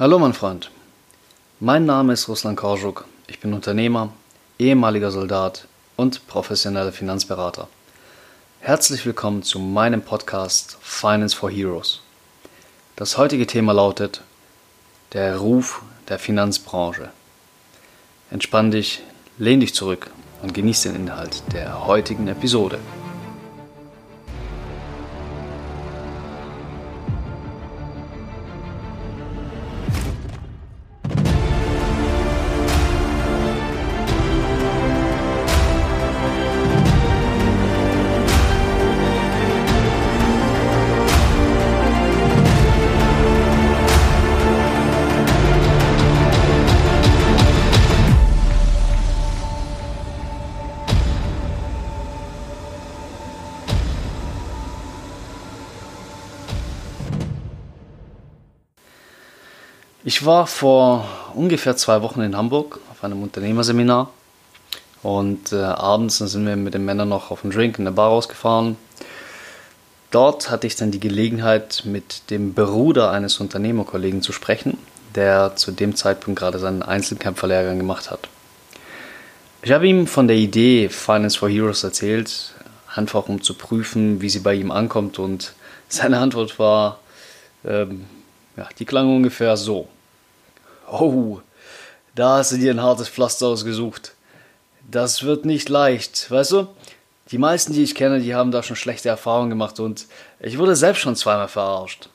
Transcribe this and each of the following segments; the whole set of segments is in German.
Hallo mein Freund, mein Name ist Ruslan Korschuk. Ich bin Unternehmer, ehemaliger Soldat und professioneller Finanzberater. Herzlich willkommen zu meinem Podcast Finance for Heroes. Das heutige Thema lautet der Ruf der Finanzbranche. Entspann dich, lehn dich zurück und genieß den Inhalt der heutigen Episode. Ich war vor ungefähr zwei Wochen in Hamburg auf einem Unternehmerseminar und äh, abends sind wir mit den Männern noch auf einen Drink in der Bar rausgefahren. Dort hatte ich dann die Gelegenheit, mit dem Bruder eines Unternehmerkollegen zu sprechen, der zu dem Zeitpunkt gerade seinen Einzelkämpferlehrgang gemacht hat. Ich habe ihm von der Idee Finance for Heroes erzählt, einfach um zu prüfen, wie sie bei ihm ankommt und seine Antwort war, ähm, ja, die klang ungefähr so. Oh, da hast du dir ein hartes Pflaster ausgesucht. Das wird nicht leicht, weißt du? Die meisten, die ich kenne, die haben da schon schlechte Erfahrungen gemacht und ich wurde selbst schon zweimal verarscht.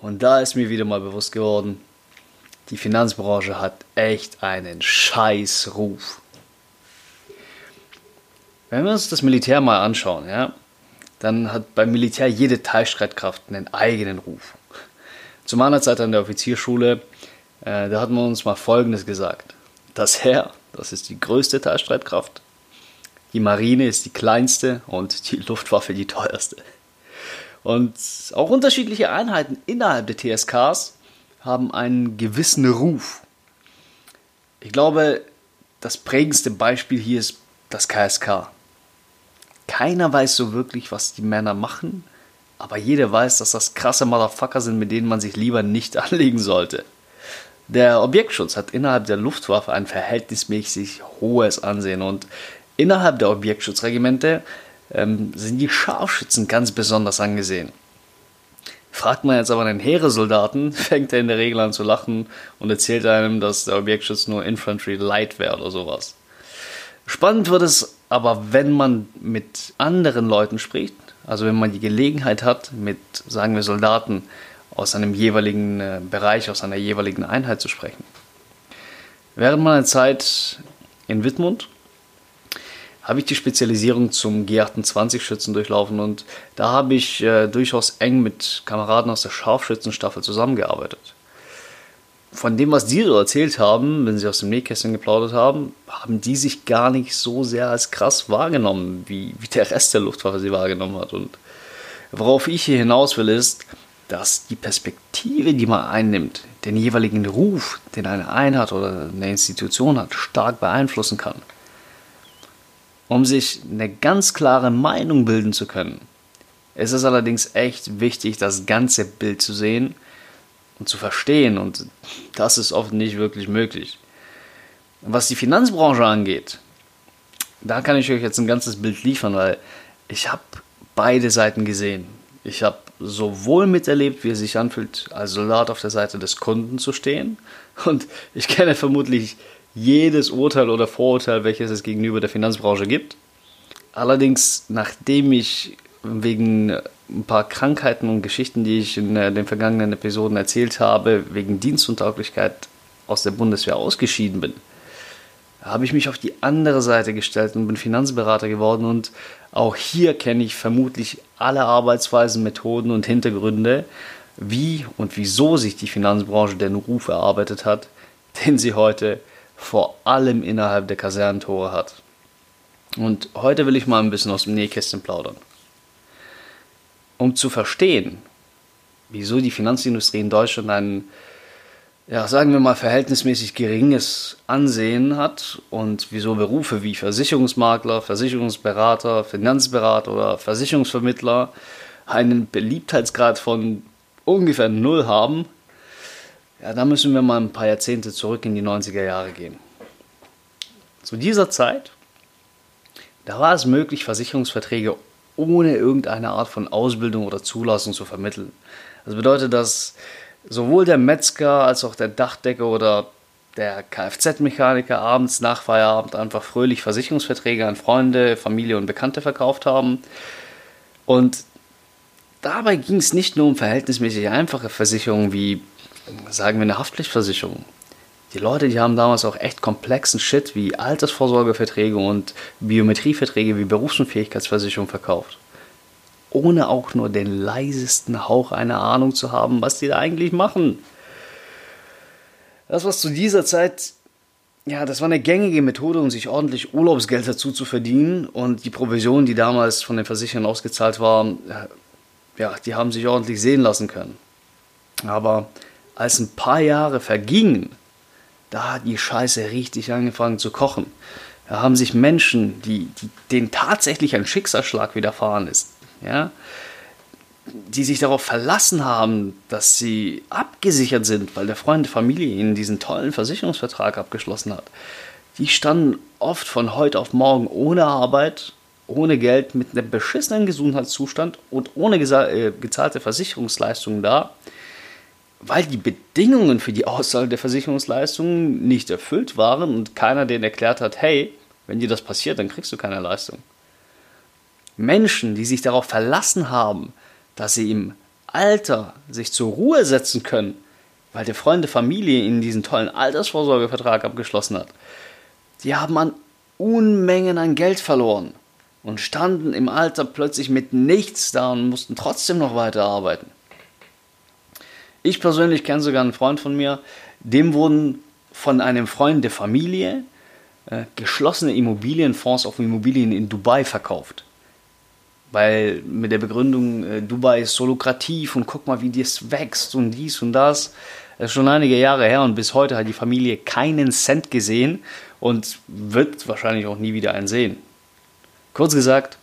Und da ist mir wieder mal bewusst geworden, die Finanzbranche hat echt einen scheiß Ruf. Wenn wir uns das Militär mal anschauen, ja, dann hat beim Militär jede Teilstreitkraft einen eigenen Ruf. Zu meiner Zeit an der Offizierschule, äh, da hat man uns mal Folgendes gesagt. Das Heer, das ist die größte Teilstreitkraft. Die Marine ist die kleinste und die Luftwaffe die teuerste. Und auch unterschiedliche Einheiten innerhalb der TSKs haben einen gewissen Ruf. Ich glaube, das prägendste Beispiel hier ist das KSK. Keiner weiß so wirklich, was die Männer machen, aber jeder weiß, dass das krasse Motherfucker sind, mit denen man sich lieber nicht anlegen sollte. Der Objektschutz hat innerhalb der Luftwaffe ein verhältnismäßig hohes Ansehen und innerhalb der Objektschutzregimente ähm, sind die Scharfschützen ganz besonders angesehen. Fragt man jetzt aber einen Heeresoldaten, fängt er in der Regel an zu lachen und erzählt einem, dass der Objektschutz nur Infantry Light wäre oder sowas. Spannend wird es aber, wenn man mit anderen Leuten spricht, also wenn man die Gelegenheit hat, mit, sagen wir, Soldaten aus einem jeweiligen äh, Bereich, aus einer jeweiligen Einheit zu sprechen. Während meiner Zeit in Wittmund habe ich die Spezialisierung zum G28-Schützen durchlaufen und da habe ich äh, durchaus eng mit Kameraden aus der Scharfschützenstaffel zusammengearbeitet. Von dem, was die so erzählt haben, wenn sie aus dem Nähkästchen geplaudert haben, haben die sich gar nicht so sehr als krass wahrgenommen, wie, wie der Rest der Luftwaffe sie wahrgenommen hat. Und worauf ich hier hinaus will, ist, dass die Perspektive, die man einnimmt, den jeweiligen Ruf, den eine Einheit oder eine Institution hat, stark beeinflussen kann. Um sich eine ganz klare Meinung bilden zu können, ist es allerdings echt wichtig, das ganze Bild zu sehen und zu verstehen. Und das ist oft nicht wirklich möglich. Was die Finanzbranche angeht, da kann ich euch jetzt ein ganzes Bild liefern, weil ich habe beide Seiten gesehen. Ich habe sowohl miterlebt, wie es sich anfühlt, als Soldat auf der Seite des Kunden zu stehen. Und ich kenne vermutlich jedes Urteil oder Vorurteil, welches es gegenüber der Finanzbranche gibt. Allerdings, nachdem ich wegen ein paar Krankheiten und Geschichten, die ich in äh, den vergangenen Episoden erzählt habe, wegen Dienstuntauglichkeit aus der Bundeswehr ausgeschieden bin, habe ich mich auf die andere Seite gestellt und bin Finanzberater geworden und auch hier kenne ich vermutlich alle Arbeitsweisen, Methoden und Hintergründe, wie und wieso sich die Finanzbranche den Ruf erarbeitet hat, den sie heute vor allem innerhalb der Kasernentore hat. Und heute will ich mal ein bisschen aus dem Nähkästchen plaudern. Um zu verstehen, wieso die Finanzindustrie in Deutschland einen ja, sagen wir mal, verhältnismäßig geringes Ansehen hat und wieso Berufe wie Versicherungsmakler, Versicherungsberater, Finanzberater oder Versicherungsvermittler einen Beliebtheitsgrad von ungefähr null haben, Ja, da müssen wir mal ein paar Jahrzehnte zurück in die 90er Jahre gehen. Zu dieser Zeit, da war es möglich, Versicherungsverträge ohne irgendeine Art von Ausbildung oder Zulassung zu vermitteln. Das bedeutet, dass sowohl der Metzger als auch der Dachdecker oder der Kfz-Mechaniker abends nach Feierabend einfach fröhlich Versicherungsverträge an Freunde, Familie und Bekannte verkauft haben. Und dabei ging es nicht nur um verhältnismäßig einfache Versicherungen wie, sagen wir, eine Haftpflichtversicherung. Die Leute, die haben damals auch echt komplexen Shit wie Altersvorsorgeverträge und Biometrieverträge wie Berufsunfähigkeitsversicherung verkauft. Ohne auch nur den leisesten Hauch einer Ahnung zu haben, was die da eigentlich machen. Das, was zu dieser Zeit, ja, das war eine gängige Methode, um sich ordentlich Urlaubsgeld dazu zu verdienen. Und die Provision, die damals von den Versicherern ausgezahlt war, ja, die haben sich ordentlich sehen lassen können. Aber als ein paar Jahre vergingen, da hat die Scheiße richtig angefangen zu kochen. Da haben sich Menschen, die, die denen tatsächlich ein Schicksalsschlag widerfahren ist, ja, die sich darauf verlassen haben, dass sie abgesichert sind, weil der Freund der Familie ihnen diesen tollen Versicherungsvertrag abgeschlossen hat. Die standen oft von heute auf morgen ohne Arbeit, ohne Geld, mit einem beschissenen Gesundheitszustand und ohne äh, gezahlte Versicherungsleistungen da, weil die Bedingungen für die Auszahlung der Versicherungsleistungen nicht erfüllt waren und keiner denen erklärt hat, hey, wenn dir das passiert, dann kriegst du keine Leistung. Menschen, die sich darauf verlassen haben, dass sie im Alter sich zur Ruhe setzen können, weil der Freund der Familie ihnen diesen tollen Altersvorsorgevertrag abgeschlossen hat, die haben an Unmengen an Geld verloren und standen im Alter plötzlich mit nichts da und mussten trotzdem noch weiter arbeiten. Ich persönlich kenne sogar einen Freund von mir, dem wurden von einem Freund der Familie äh, geschlossene Immobilienfonds auf Immobilien in Dubai verkauft weil mit der Begründung, äh, Dubai ist so lukrativ und guck mal, wie das wächst und dies und das. Das ist schon einige Jahre her und bis heute hat die Familie keinen Cent gesehen und wird wahrscheinlich auch nie wieder einen sehen. Kurz gesagt,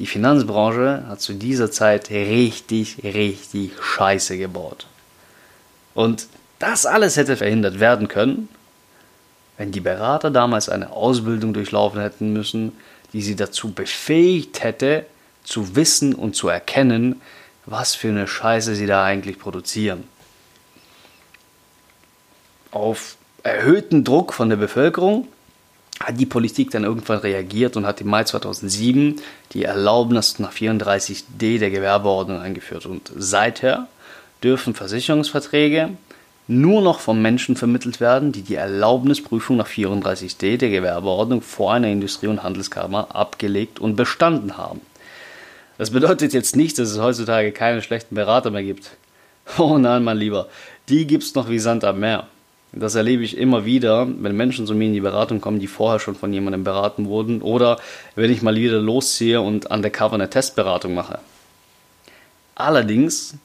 die Finanzbranche hat zu dieser Zeit richtig, richtig Scheiße gebaut. Und das alles hätte verhindert werden können, wenn die Berater damals eine Ausbildung durchlaufen hätten müssen, die sie dazu befähigt hätte, zu wissen und zu erkennen, was für eine Scheiße sie da eigentlich produzieren. Auf erhöhten Druck von der Bevölkerung hat die Politik dann irgendwann reagiert und hat im Mai 2007 die Erlaubnis nach 34d der Gewerbeordnung eingeführt. Und seither dürfen Versicherungsverträge nur noch von Menschen vermittelt werden, die die Erlaubnisprüfung nach 34d der Gewerbeordnung vor einer Industrie- und Handelskammer abgelegt und bestanden haben. Das bedeutet jetzt nicht, dass es heutzutage keine schlechten Berater mehr gibt. Oh nein, mein Lieber, die gibt es noch wie Sand am Meer. Das erlebe ich immer wieder, wenn Menschen zu mir in die Beratung kommen, die vorher schon von jemandem beraten wurden, oder wenn ich mal wieder losziehe und undercover eine Testberatung mache. Allerdings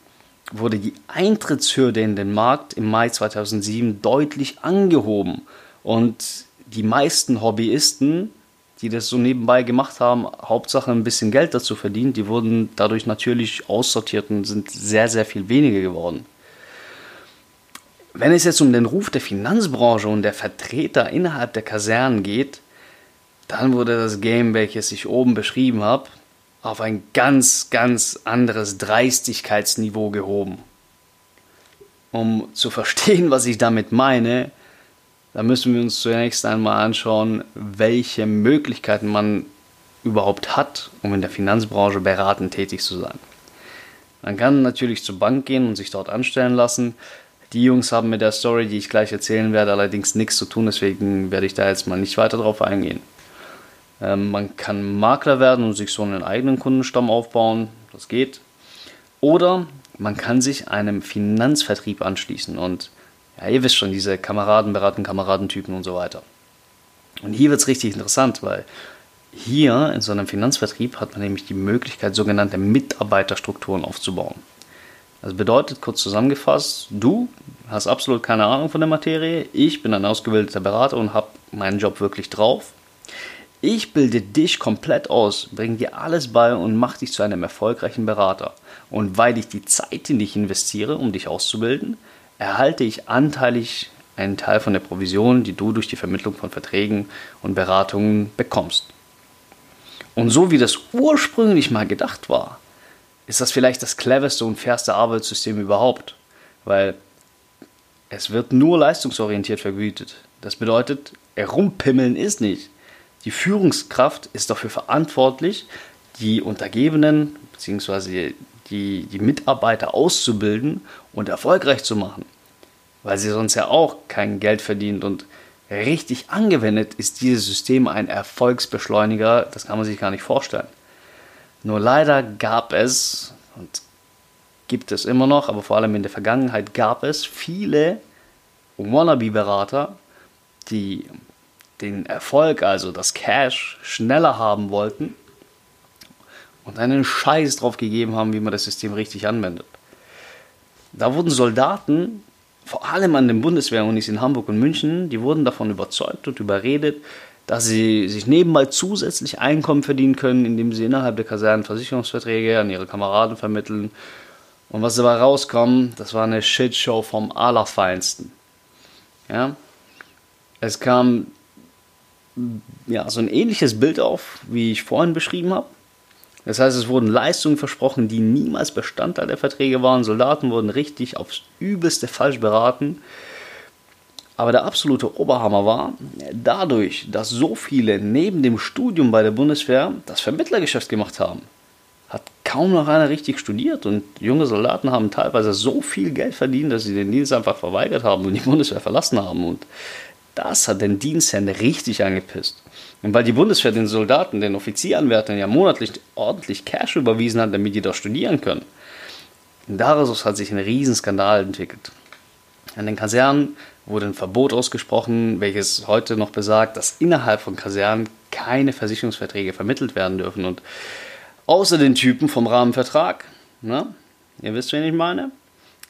wurde die Eintrittshürde in den Markt im Mai 2007 deutlich angehoben und die meisten Hobbyisten die das so nebenbei gemacht haben, Hauptsache ein bisschen Geld dazu verdient, die wurden dadurch natürlich aussortiert und sind sehr, sehr viel weniger geworden. Wenn es jetzt um den Ruf der Finanzbranche und der Vertreter innerhalb der Kasernen geht, dann wurde das Game, welches ich oben beschrieben habe, auf ein ganz, ganz anderes Dreistigkeitsniveau gehoben. Um zu verstehen, was ich damit meine, da müssen wir uns zunächst einmal anschauen, welche Möglichkeiten man überhaupt hat, um in der Finanzbranche beratend tätig zu sein. Man kann natürlich zur Bank gehen und sich dort anstellen lassen. Die Jungs haben mit der Story, die ich gleich erzählen werde, allerdings nichts zu tun, deswegen werde ich da jetzt mal nicht weiter drauf eingehen. Ähm, man kann Makler werden und sich so einen eigenen Kundenstamm aufbauen, das geht. Oder man kann sich einem Finanzvertrieb anschließen und ja, ihr wisst schon, diese Kameraden beraten Kameradentypen und so weiter. Und hier wird es richtig interessant, weil hier in so einem Finanzvertrieb hat man nämlich die Möglichkeit, sogenannte Mitarbeiterstrukturen aufzubauen. Das bedeutet, kurz zusammengefasst, du hast absolut keine Ahnung von der Materie, ich bin ein ausgebildeter Berater und habe meinen Job wirklich drauf. Ich bilde dich komplett aus, bringe dir alles bei und mache dich zu einem erfolgreichen Berater. Und weil ich die Zeit in dich investiere, um dich auszubilden, erhalte ich anteilig einen Teil von der Provision, die du durch die Vermittlung von Verträgen und Beratungen bekommst. Und so wie das ursprünglich mal gedacht war, ist das vielleicht das cleverste und fairste Arbeitssystem überhaupt, weil es wird nur leistungsorientiert vergütet. Das bedeutet, herumpimmeln ist nicht. Die Führungskraft ist dafür verantwortlich, die Untergebenen bzw. Die, die Mitarbeiter auszubilden und erfolgreich zu machen, weil sie sonst ja auch kein Geld verdient und richtig angewendet ist dieses System ein Erfolgsbeschleuniger, das kann man sich gar nicht vorstellen. Nur leider gab es, und gibt es immer noch, aber vor allem in der Vergangenheit gab es viele Wannabe-Berater, die den Erfolg, also das Cash, schneller haben wollten und einen Scheiß drauf gegeben haben, wie man das System richtig anwendet. Da wurden Soldaten, vor allem an den Bundeswehrunis in Hamburg und München, die wurden davon überzeugt und überredet, dass sie sich nebenbei zusätzlich Einkommen verdienen können, indem sie innerhalb der Kasernen Versicherungsverträge an ihre Kameraden vermitteln. Und was dabei rauskommt, das war eine Shitshow vom Allerfeinsten. Ja? Es kam ja, so ein ähnliches Bild auf, wie ich vorhin beschrieben habe. Das heißt, es wurden Leistungen versprochen, die niemals Bestandteil der Verträge waren. Soldaten wurden richtig aufs Übelste falsch beraten. Aber der absolute Oberhammer war, dadurch, dass so viele neben dem Studium bei der Bundeswehr das Vermittlergeschäft gemacht haben, hat kaum noch einer richtig studiert und junge Soldaten haben teilweise so viel Geld verdient, dass sie den Dienst einfach verweigert haben und die Bundeswehr verlassen haben. Und das hat den Dienstherrn richtig angepisst. Und weil die Bundeswehr den Soldaten, den Offizieranwärtern ja monatlich ordentlich Cash überwiesen hat, damit die da studieren können, daraus hat sich ein Riesenskandal entwickelt. An den Kasernen wurde ein Verbot ausgesprochen, welches heute noch besagt, dass innerhalb von Kasernen keine Versicherungsverträge vermittelt werden dürfen. Und außer den Typen vom Rahmenvertrag, ne, ihr wisst, wen ich meine,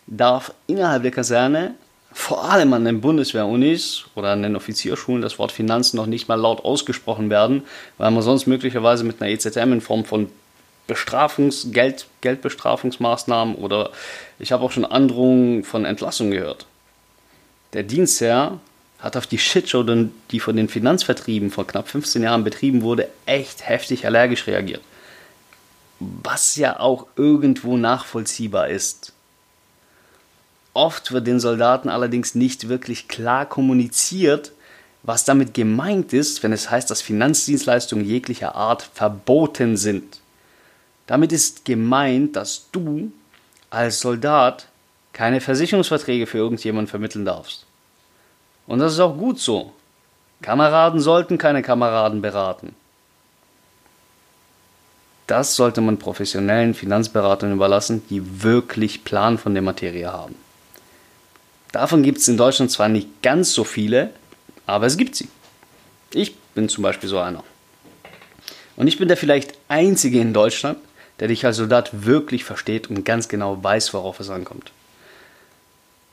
darf innerhalb der Kaserne vor allem an den Bundeswehrunis oder an den Offizierschulen das Wort Finanzen noch nicht mal laut ausgesprochen werden, weil man sonst möglicherweise mit einer EZM in Form von Bestrafungs-, Geld, Geldbestrafungsmaßnahmen oder ich habe auch schon Androhungen von Entlassung gehört. Der Dienstherr hat auf die Shitshow, die von den Finanzvertrieben vor knapp 15 Jahren betrieben wurde, echt heftig allergisch reagiert. Was ja auch irgendwo nachvollziehbar ist. Oft wird den Soldaten allerdings nicht wirklich klar kommuniziert, was damit gemeint ist, wenn es heißt, dass Finanzdienstleistungen jeglicher Art verboten sind. Damit ist gemeint, dass du als Soldat keine Versicherungsverträge für irgendjemanden vermitteln darfst. Und das ist auch gut so. Kameraden sollten keine Kameraden beraten. Das sollte man professionellen Finanzberatern überlassen, die wirklich Plan von der Materie haben. Davon gibt es in Deutschland zwar nicht ganz so viele, aber es gibt sie. Ich bin zum Beispiel so einer. Und ich bin der vielleicht Einzige in Deutschland, der dich als Soldat wirklich versteht und ganz genau weiß, worauf es ankommt.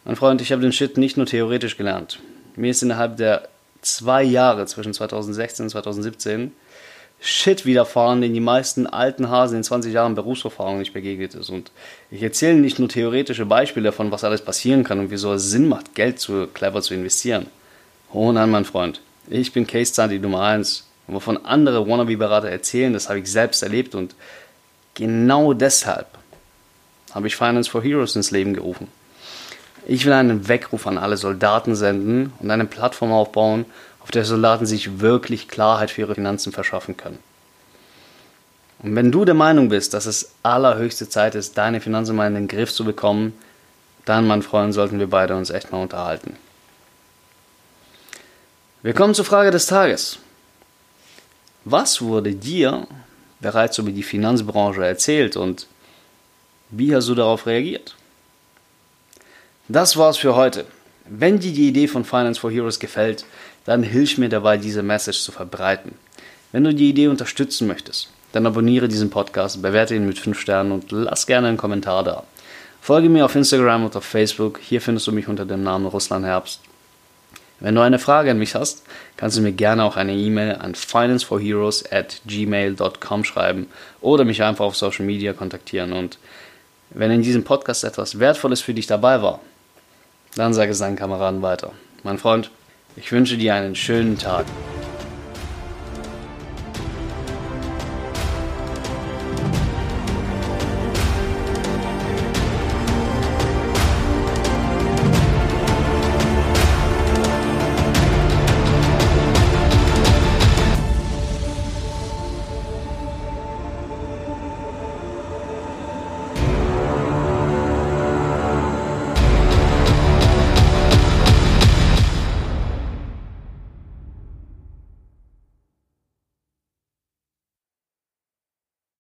Mein Freund, ich habe den Shit nicht nur theoretisch gelernt. Mir ist innerhalb der zwei Jahre zwischen 2016 und 2017 Shit widerfahren, den die meisten alten Hasen in 20 Jahren Berufserfahrung nicht begegnet ist. Und ich erzähle nicht nur theoretische Beispiele davon, was alles passieren kann und wieso es Sinn macht, Geld zu clever zu investieren. Oh nein, mein Freund. Ich bin Case Study Nummer 1. Und wovon andere Wannabe-Berater erzählen, das habe ich selbst erlebt und genau deshalb habe ich Finance for Heroes ins Leben gerufen. Ich will einen Weckruf an alle Soldaten senden und eine Plattform aufbauen, auf der Soldaten sich wirklich Klarheit für ihre Finanzen verschaffen können. Und wenn du der Meinung bist, dass es allerhöchste Zeit ist, deine Finanzen mal in den Griff zu bekommen, dann, mein Freund, sollten wir beide uns echt mal unterhalten. Wir kommen zur Frage des Tages. Was wurde dir bereits über die Finanzbranche erzählt und wie hast du darauf reagiert? Das war's für heute. Wenn dir die Idee von Finance for Heroes gefällt, dann hilf mir dabei, diese Message zu verbreiten. Wenn du die Idee unterstützen möchtest, dann abonniere diesen Podcast, bewerte ihn mit 5 Sternen und lass gerne einen Kommentar da. Folge mir auf Instagram und auf Facebook. Hier findest du mich unter dem Namen Russland Herbst. Wenn du eine Frage an mich hast, kannst du mir gerne auch eine E-Mail an financeforheroes at gmail.com schreiben oder mich einfach auf Social Media kontaktieren. Und wenn in diesem Podcast etwas Wertvolles für dich dabei war, Dann sage es seinen Kameraden weiter. Mein Freund, ich wünsche dir einen schönen Tag.